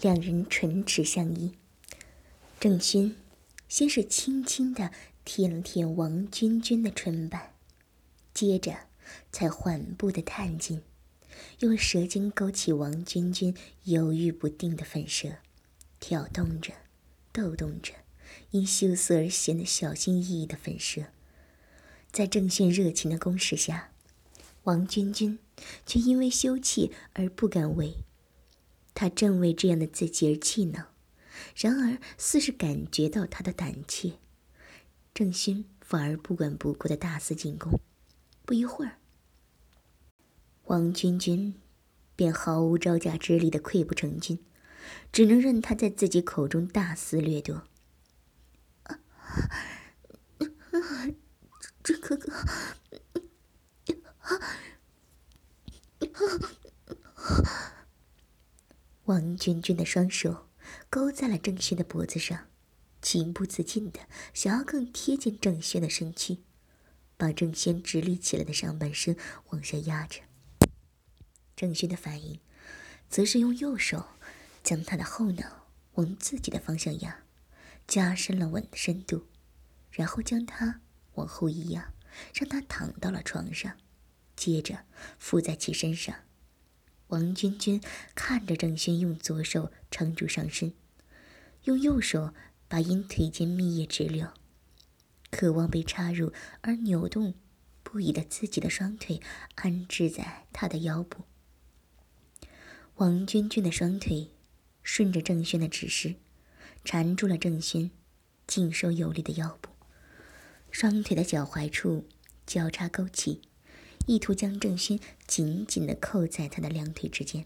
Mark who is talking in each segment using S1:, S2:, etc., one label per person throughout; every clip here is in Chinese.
S1: 两人唇齿相依。郑勋先是轻轻的舔了舔王君君的唇瓣，接着才缓步的探进，用舌尖勾起王君君犹豫不定的粉舌，挑动着，逗动着，因羞涩而显得小心翼翼的粉舌。在郑轩热情的攻势下，王君君却因为羞怯而不敢为。他正为这样的自己而气恼。然而，似是感觉到他的胆怯，郑勋反而不管不顾的大肆进攻。不一会儿，王君君便毫无招架之力的溃不成军，只能任他在自己口中大肆掠夺。郑哥哥，王君君的双手。勾在了郑轩的脖子上，情不自禁的想要更贴近郑轩的身躯，把郑轩直立起来的上半身往下压着。郑轩的反应，则是用右手将他的后脑往自己的方向压，加深了吻的深度，然后将他往后一压，让他躺到了床上，接着附在其身上。王君君看着郑轩用左手撑住上身，用右手把因腿间蜜液直流、渴望被插入而扭动不已的自己的双腿安置在他的腰部。王君君的双腿顺着郑轩的指示，缠住了郑轩劲收有力的腰部，双腿的脚踝处交叉勾起。意图将郑轩紧紧的扣在他的两腿之间。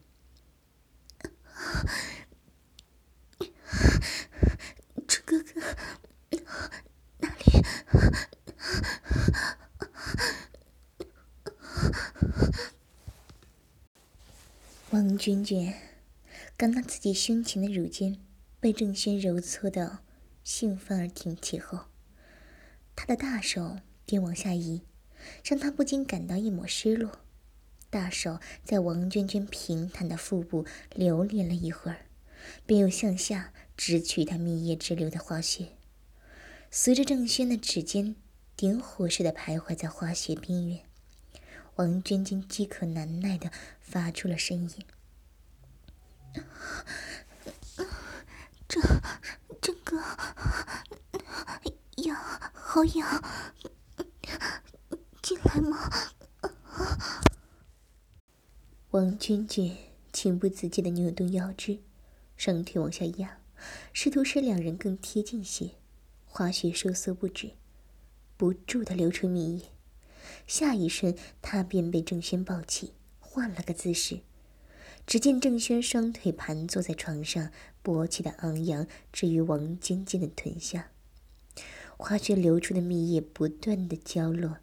S1: 楚哥哥，哪里？王娟娟感到自己胸前的乳尖被郑轩揉搓的兴奋而挺起后，她的大手便往下移。让他不禁感到一抹失落，大手在王娟娟平坦的腹部留恋了一会儿，便又向下直取她蜜液直流的花穴。随着郑轩的指尖点火似的徘徊在花穴边缘，王娟娟饥渴难耐的发出了声音：“郑郑哥，痒，好痒。”进来吗？王君君情不自禁的扭动腰肢，双腿往下压，试图使两人更贴近些。花穴收缩不止，不住的流出蜜液。下一瞬，她便被郑轩抱起，换了个姿势。只见郑轩双腿盘坐在床上，勃起的昂扬置于王君君的臀下，花穴流出的蜜液不断的浇落。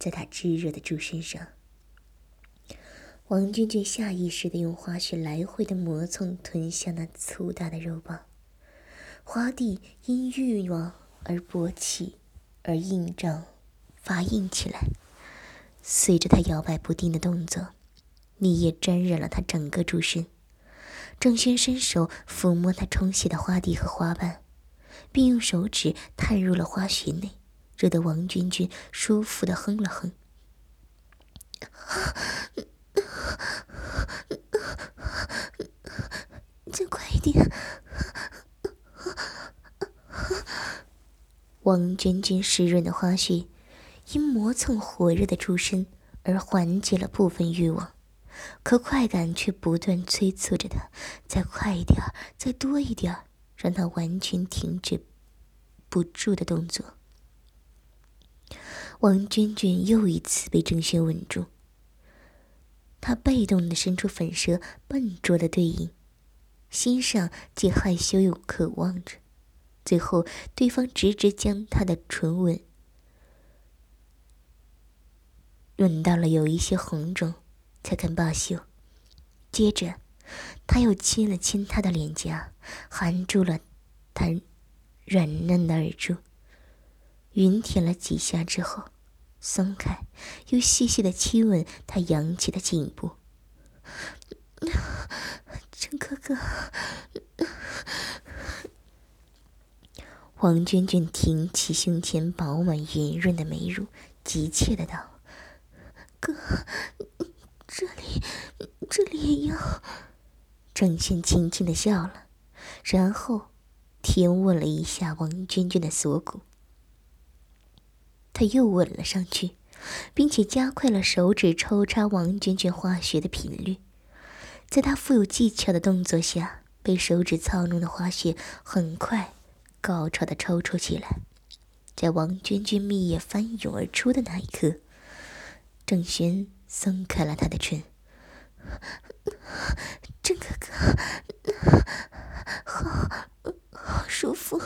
S1: 在他炙热的猪身上，王君君下意识的用花穴来回的磨蹭吞下那粗大的肉棒，花蒂因欲望而勃起，而硬胀，发硬起来。随着他摇摆不定的动作，蜜液沾染了他整个猪身。郑轩伸手抚摸他充血的花蒂和花瓣，并用手指探入了花穴内。惹得王君君舒服的哼了哼。再快一点！王娟娟湿润的花絮，因磨蹭火热的出身而缓解了部分欲望，可快感却不断催促着她，再快一点再多一点让她完全停止不住的动作。王娟娟又一次被郑轩吻住，她被动的伸出粉舌，笨拙的对应，心上既害羞又渴望着。最后，对方直直将她的唇吻吻到了有一些红肿，才肯罢休。接着，他又亲了亲她的脸颊，含住了她软嫩的耳珠。云舔了几下之后，松开，又细细的亲吻他扬起的颈部。陈哥哥，王娟娟挺起胸前饱满圆润的美乳，急切的道：“哥，这里，这里也要。”郑轩轻轻的笑了，然后舔吻了一下王娟娟的锁骨。他又吻了上去，并且加快了手指抽插王娟娟花穴的频率。在他富有技巧的动作下，被手指操弄的花穴很快。高潮的抽搐起来，在王娟娟蜜液翻涌而出的那一刻，郑轩松开了她的唇。郑哥哥，好，好舒服。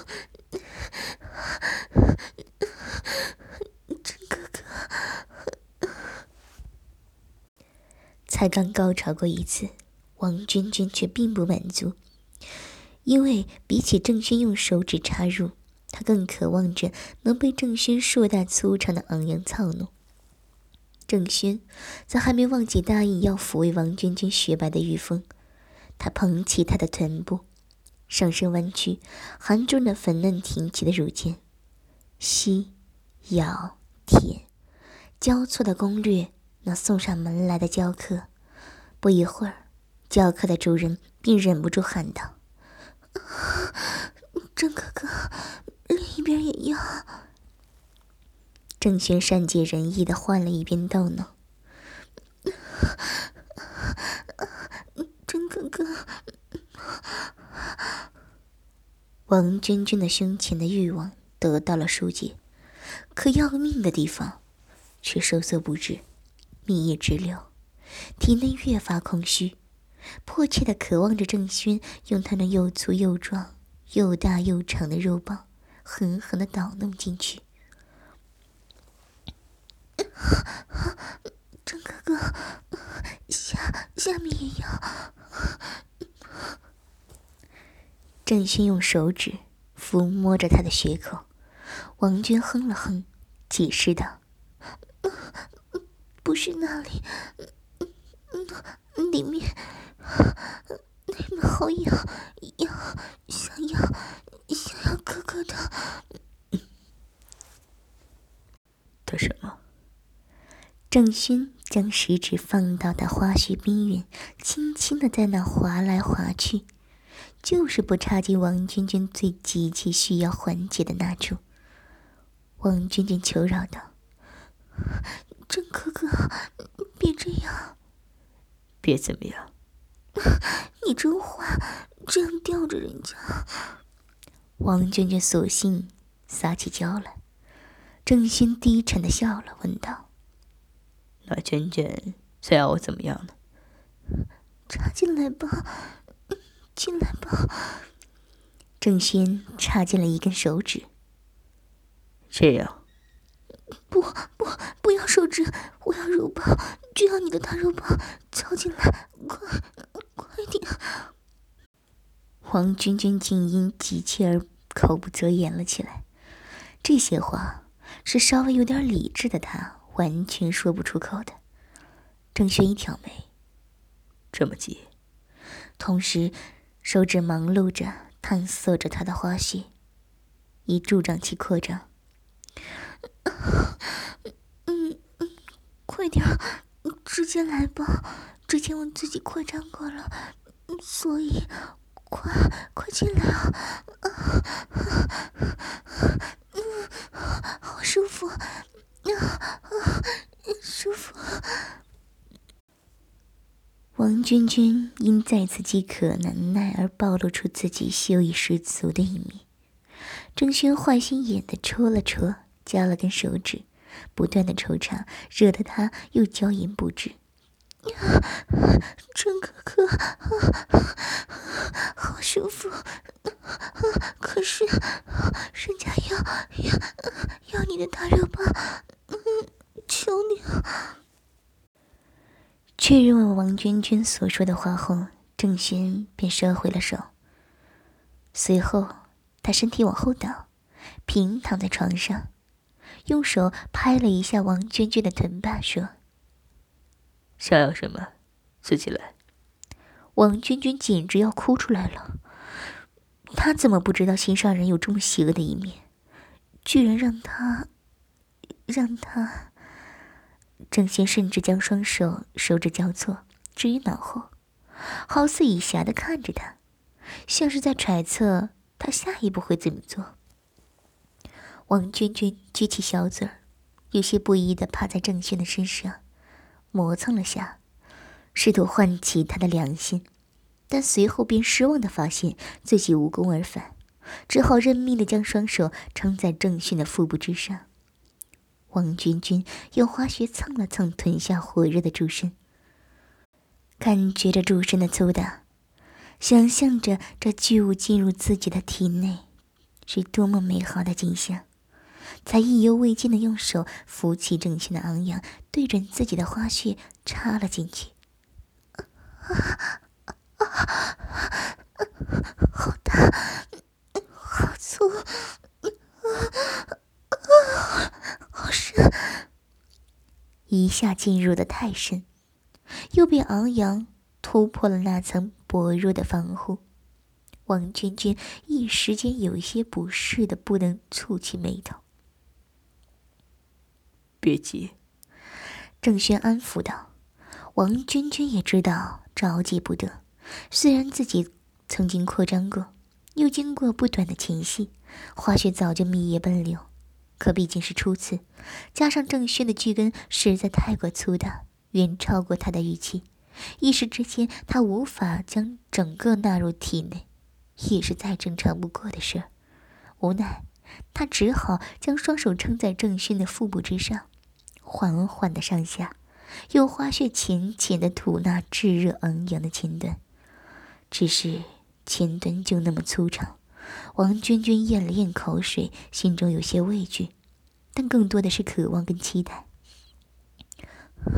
S1: 郑哥哥，才刚高潮过一次，王娟娟却并不满足。因为比起郑轩用手指插入，她更渴望着能被郑轩硕大粗长的昂扬操弄。郑轩则还没忘记答应要抚慰王娟娟雪白的玉峰，他捧起她的臀部，上身弯曲，含住那粉嫩挺起的乳尖，吸、咬、舔，交错的攻略那送上门来的教客。不一会儿，教客的主人便忍不住喊道。郑哥哥，另一边也要。郑轩善解人意的换了一边逗弄。郑哥哥，王娟娟的胸前的欲望得到了疏解，可要命的地方却收缩不止，蜜液直流，体内越发空虚。迫切的渴望着郑轩用他那又粗又壮、又大又长的肉棒狠狠的捣弄进去。郑哥哥，下下面也要。郑轩用手指抚摸着他的血口，王娟哼了哼，解释道：“不是那里，里面。”你们好痒，痒，想要，想要哥哥的。
S2: 的什么？
S1: 郑勋将食指放到他花絮边缘，轻轻的在那划来划去，就是不插进王娟娟最急切需要缓解的那处。王娟娟求饶道：“郑哥哥，别这样。”
S2: 别怎么样？
S1: 你真坏，这样吊着人家。王娟娟索性撒起娇来。郑轩低沉的笑了，问道：“
S2: 那娟娟想要我怎么样呢？”
S1: 插进来吧，进来吧。郑轩插进了一根手指。
S2: 这样。
S1: 不不，不要手指，我要肉棒，就要你的大肉棒，敲进来，快！快点！王娟娟静音急切而口不择言了起来。这些话是稍微有点理智的他完全说不出口的。郑轩一挑眉，
S2: 这么急，
S1: 同时手指忙碌着探索着他的花絮，以助长其扩张。嗯嗯，快点，直接来吧。之前我自己扩张过了，所以快快进来啊！嗯，好舒服，啊啊，舒服。王娟娟因再次饥渴难耐而暴露出自己秀意十足的一面，郑轩坏心眼的戳了戳，夹了根手指，不断的抽插，惹得他又娇吟不止。郑哥哥，好舒服，可是人家要要要你的大肉棒，求你！确认了王娟娟所说的话后，郑轩便收回了手。随后，他身体往后倒，平躺在床上，用手拍了一下王娟娟的臀把，说。
S2: 想要什么，自己来。
S1: 王娟娟简直要哭出来了。她怎么不知道心上人有这么邪恶的一面？居然让他，让他……郑轩甚至将双手手指交错置于脑后，好似以暇的看着他，像是在揣测他下一步会怎么做。王娟娟撅起小嘴儿，有些不依的趴在郑轩的身上，磨蹭了下，试图唤起他的良心。但随后便失望的发现自己无功而返，只好认命的将双手撑在郑勋的腹部之上。王娟娟用花穴蹭了蹭臀下火热的猪身，感觉着猪身的粗大，想象着这巨物进入自己的体内，是多么美好的景象，才意犹未尽的用手扶起郑勋的昂扬，对准自己的花穴插了进去。啊啊啊好大，好粗，啊啊好深！一下进入的太深，又被昂扬突破了那层薄弱的防护。王娟娟一时间有些不适的不能蹙起眉头。
S2: 别急，
S1: 郑轩安抚道。王娟娟也知道着急不得。虽然自己曾经扩张过，又经过不短的前戏，花穴早就蜜液奔流，可毕竟是初次，加上郑轩的巨根实在太过粗大，远超过他的预期，一时之间他无法将整个纳入体内，也是再正常不过的事儿。无奈，他只好将双手撑在郑轩的腹部之上，缓缓的上下，用花穴浅浅的吐纳炙热昂扬的前端。只是前端就那么粗长，王娟娟咽了咽口水，心中有些畏惧，但更多的是渴望跟期待。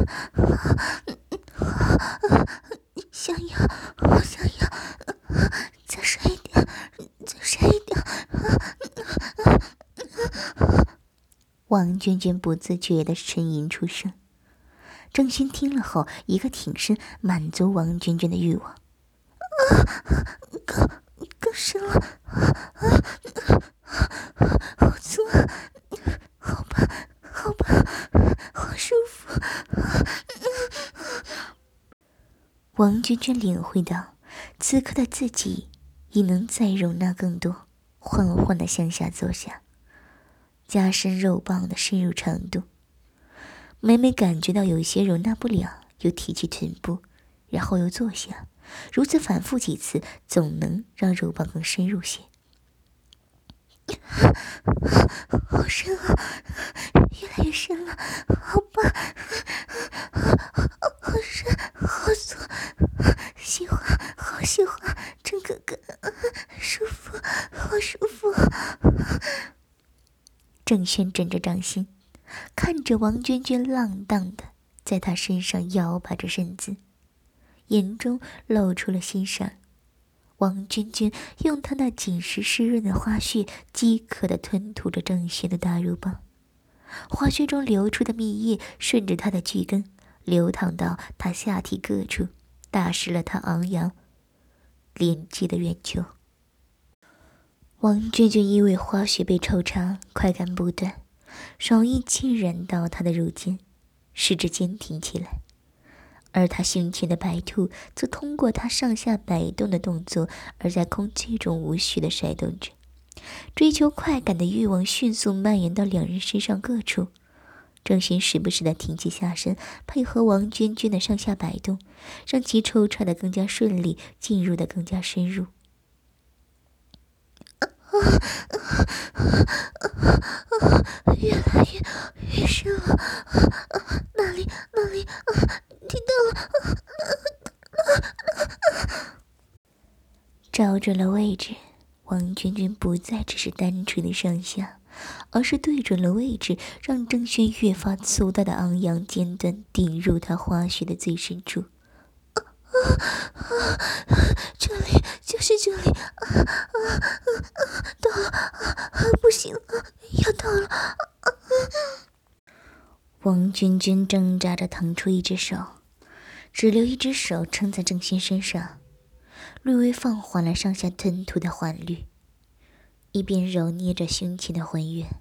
S1: 想要，我想要，再深一点，再深一点。王娟娟不自觉的呻吟出声。郑勋听了后，一个挺身，满足王娟娟的欲望。啊更更深了，好粗，好棒，好棒，好舒服。王娟娟领会到，此刻的自己已能再容纳更多，缓缓的向下坐下，加深肉棒的深入程度。每每感觉到有些容纳不了，又提起臀部，然后又坐下。如此反复几次，总能让肉棒更深入些。好深啊，越来越深了，好棒，好深，好粗，喜欢，好喜欢，真哥哥，舒服，好舒服。郑轩枕着掌心，看着王娟娟浪荡的在他身上摇摆着身子。眼中露出了欣赏。王娟娟用她那紧实湿润的花絮，饥渴的吞吐着郑轩的大肉棒，花絮中流出的蜜液顺着她的巨根流淌到她下体各处，打湿了她昂扬连接的圆球。王娟娟因为花絮被抽插，快感不断，爽意浸染到她的乳尖，使之坚挺起来。而他胸前的白兔则通过他上下摆动的动作，而在空气中无序的甩动着。追求快感的欲望迅速蔓延到两人身上各处。郑勋时不时的挺起下身，配合王娟娟的上下摆动，让其抽插的更加顺利，进入的更加深入。啊越来越越深了，哪里哪里。啊？听到了，找准了位置，王娟娟不再只是单纯的上下，而是对准了位置，让郑轩越发粗大的昂扬尖端顶入他花穴的最深处。啊这里就是这里，啊啊啊到了啊，不行了，要到了。王娟娟挣扎着腾出一只手。只留一只手撑在郑轩身上，略微放缓了上下吞吐的缓律，一边揉捏着胸前的浑圆。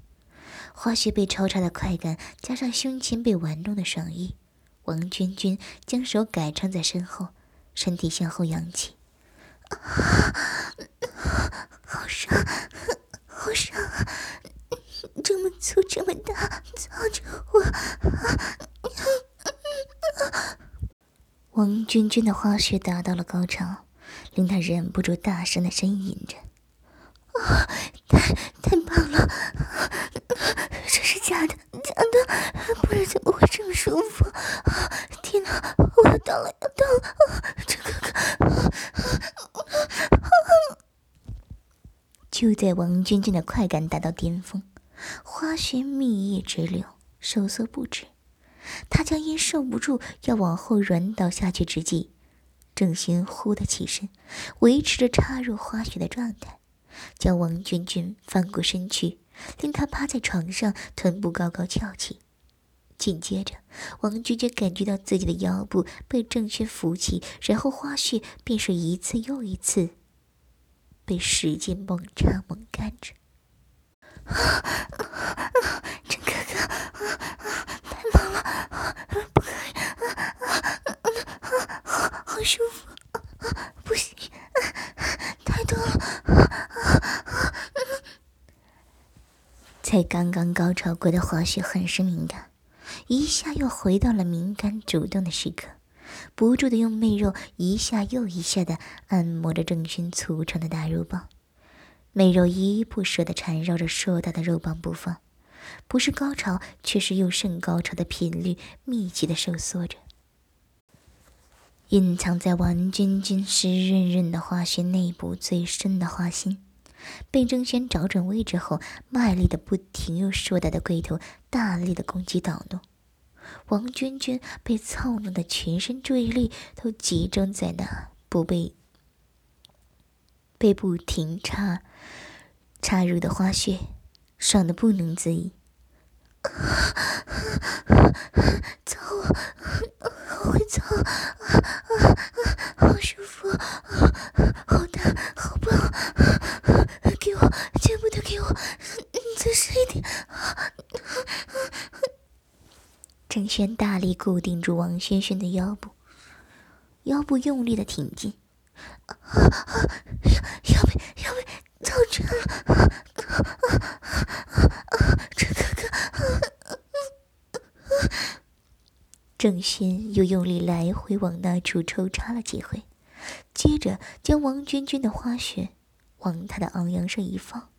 S1: 花絮被抽插的快感，加上胸前被玩弄的爽意，王娟娟将手改撑在身后，身体向后仰起，好爽，好爽，这么粗，这么大，操着我！王娟娟的花穴达到了高潮，令她忍不住大声的呻吟着：“啊，太太棒了！这是假的，假的，不然怎么会这么舒服？天哪，我要到了，要到了！这个……”就在王娟娟的快感达到巅峰，花穴蜜液直流，收缩不止。他将因受不住要往后软倒下去之际，郑轩忽地起身，维持着插入花穴的状态，将王娟娟翻过身去，令他趴在床上，臀部高高翘起。紧接着，王娟娟感觉到自己的腰部被郑轩扶起，然后花絮便是一次又一次被使劲猛插猛干着。郑哥哥，太棒了！不可以，好好舒服，不行，太多了。才刚刚高潮过的花絮很是敏感，一下又回到了敏感主动的时刻，不住的用媚肉一下又一下的按摩着郑勋粗长的大肉棒。媚肉依依不舍的缠绕着硕大的肉棒不放，不是高潮，却是又甚高潮的频率密集的收缩着。隐藏在王君君湿润润的花穴内部最深的花心，被郑轩找准位置后，卖力的不停用硕大的龟头大力的攻击捣弄。王娟娟被操弄的全身注意力都集中在那不被。被不停插插入的花穴，爽的不能自已。操，好会操，啊啊啊好舒服，啊好大，好棒！全部都给我，你再深一点。郑轩大力固定住王轩轩的腰部，腰部用力的挺进。要被要被操穿了！这哥哥，郑轩又用力来回往那处抽插了几回，接着将王娟娟的花穴往他的昂扬上一放，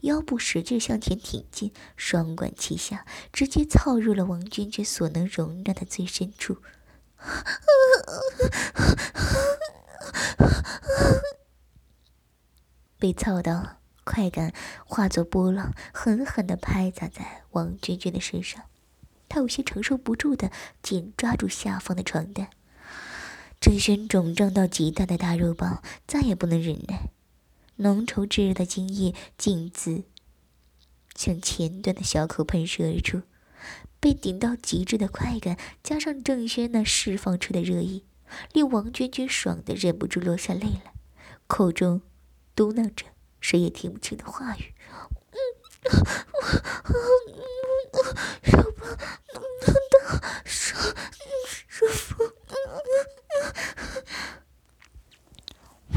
S1: 腰部使劲向前挺进，双管齐下，直接操入了王娟娟所能容纳的最深处。被操到，快感化作波浪，狠狠地拍砸在王娟娟的身上。她有些承受不住的紧抓住下方的床单。郑轩肿胀到极大的大肉包再也不能忍耐，浓稠炙热的精液径自向前端的小口喷射而出。被顶到极致的快感，加上郑轩那释放出的热意。令王娟娟爽的忍不住落下泪来，口中嘟囔着谁也听不清的话语：“手棒能到爽舒服。”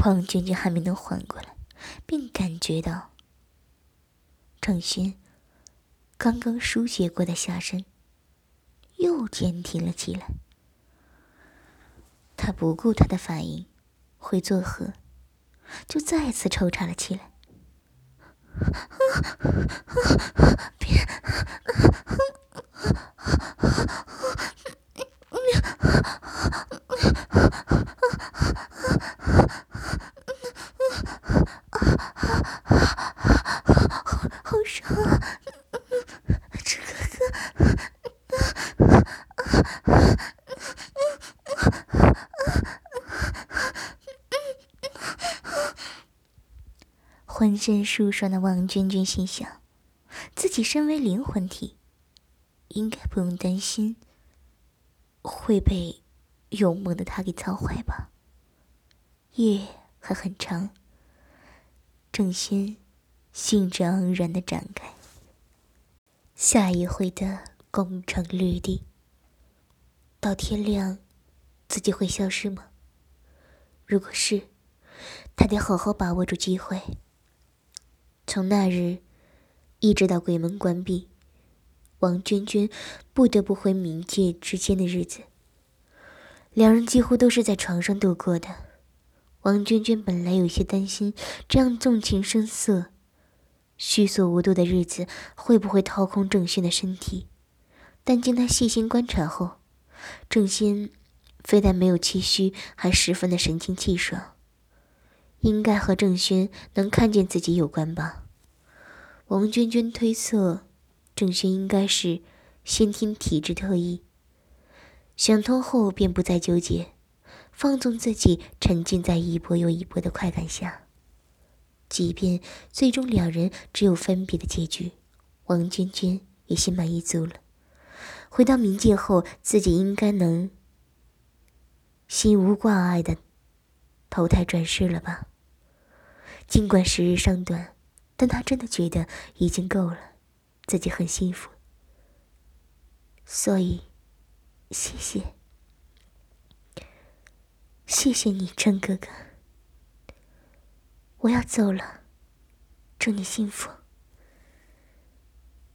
S1: 王娟娟还没能缓过来，并感觉到郑勋刚刚书写过的下身又坚挺了起来。他不顾他的反应会作何，就再次抽插了起来。别！浑身舒爽的王娟娟心想：自己身为灵魂体，应该不用担心会被勇猛的他给操坏吧？夜还很长。郑轩兴致盎然的展开。下一回的攻城略地，到天亮，自己会消失吗？如果是，他得好好把握住机会。从那日一直到鬼门关闭，王娟娟不得不回冥界之间的日子，两人几乎都是在床上度过的。王娟娟本来有些担心，这样纵情声色、虚索无度的日子会不会掏空郑轩的身体，但经她细心观察后，郑轩非但没有气虚，还十分的神清气爽。应该和郑轩能看见自己有关吧？王娟娟推测，郑轩应该是先天体质特异。想通后，便不再纠结。放纵自己，沉浸在一波又一波的快感下。即便最终两人只有分别的结局，王娟娟也心满意足了。回到冥界后，自己应该能心无挂碍的投胎转世了吧？尽管时日尚短，但他真的觉得已经够了，自己很幸福。所以，谢谢。谢谢你，郑哥哥。我要走了，祝你幸福。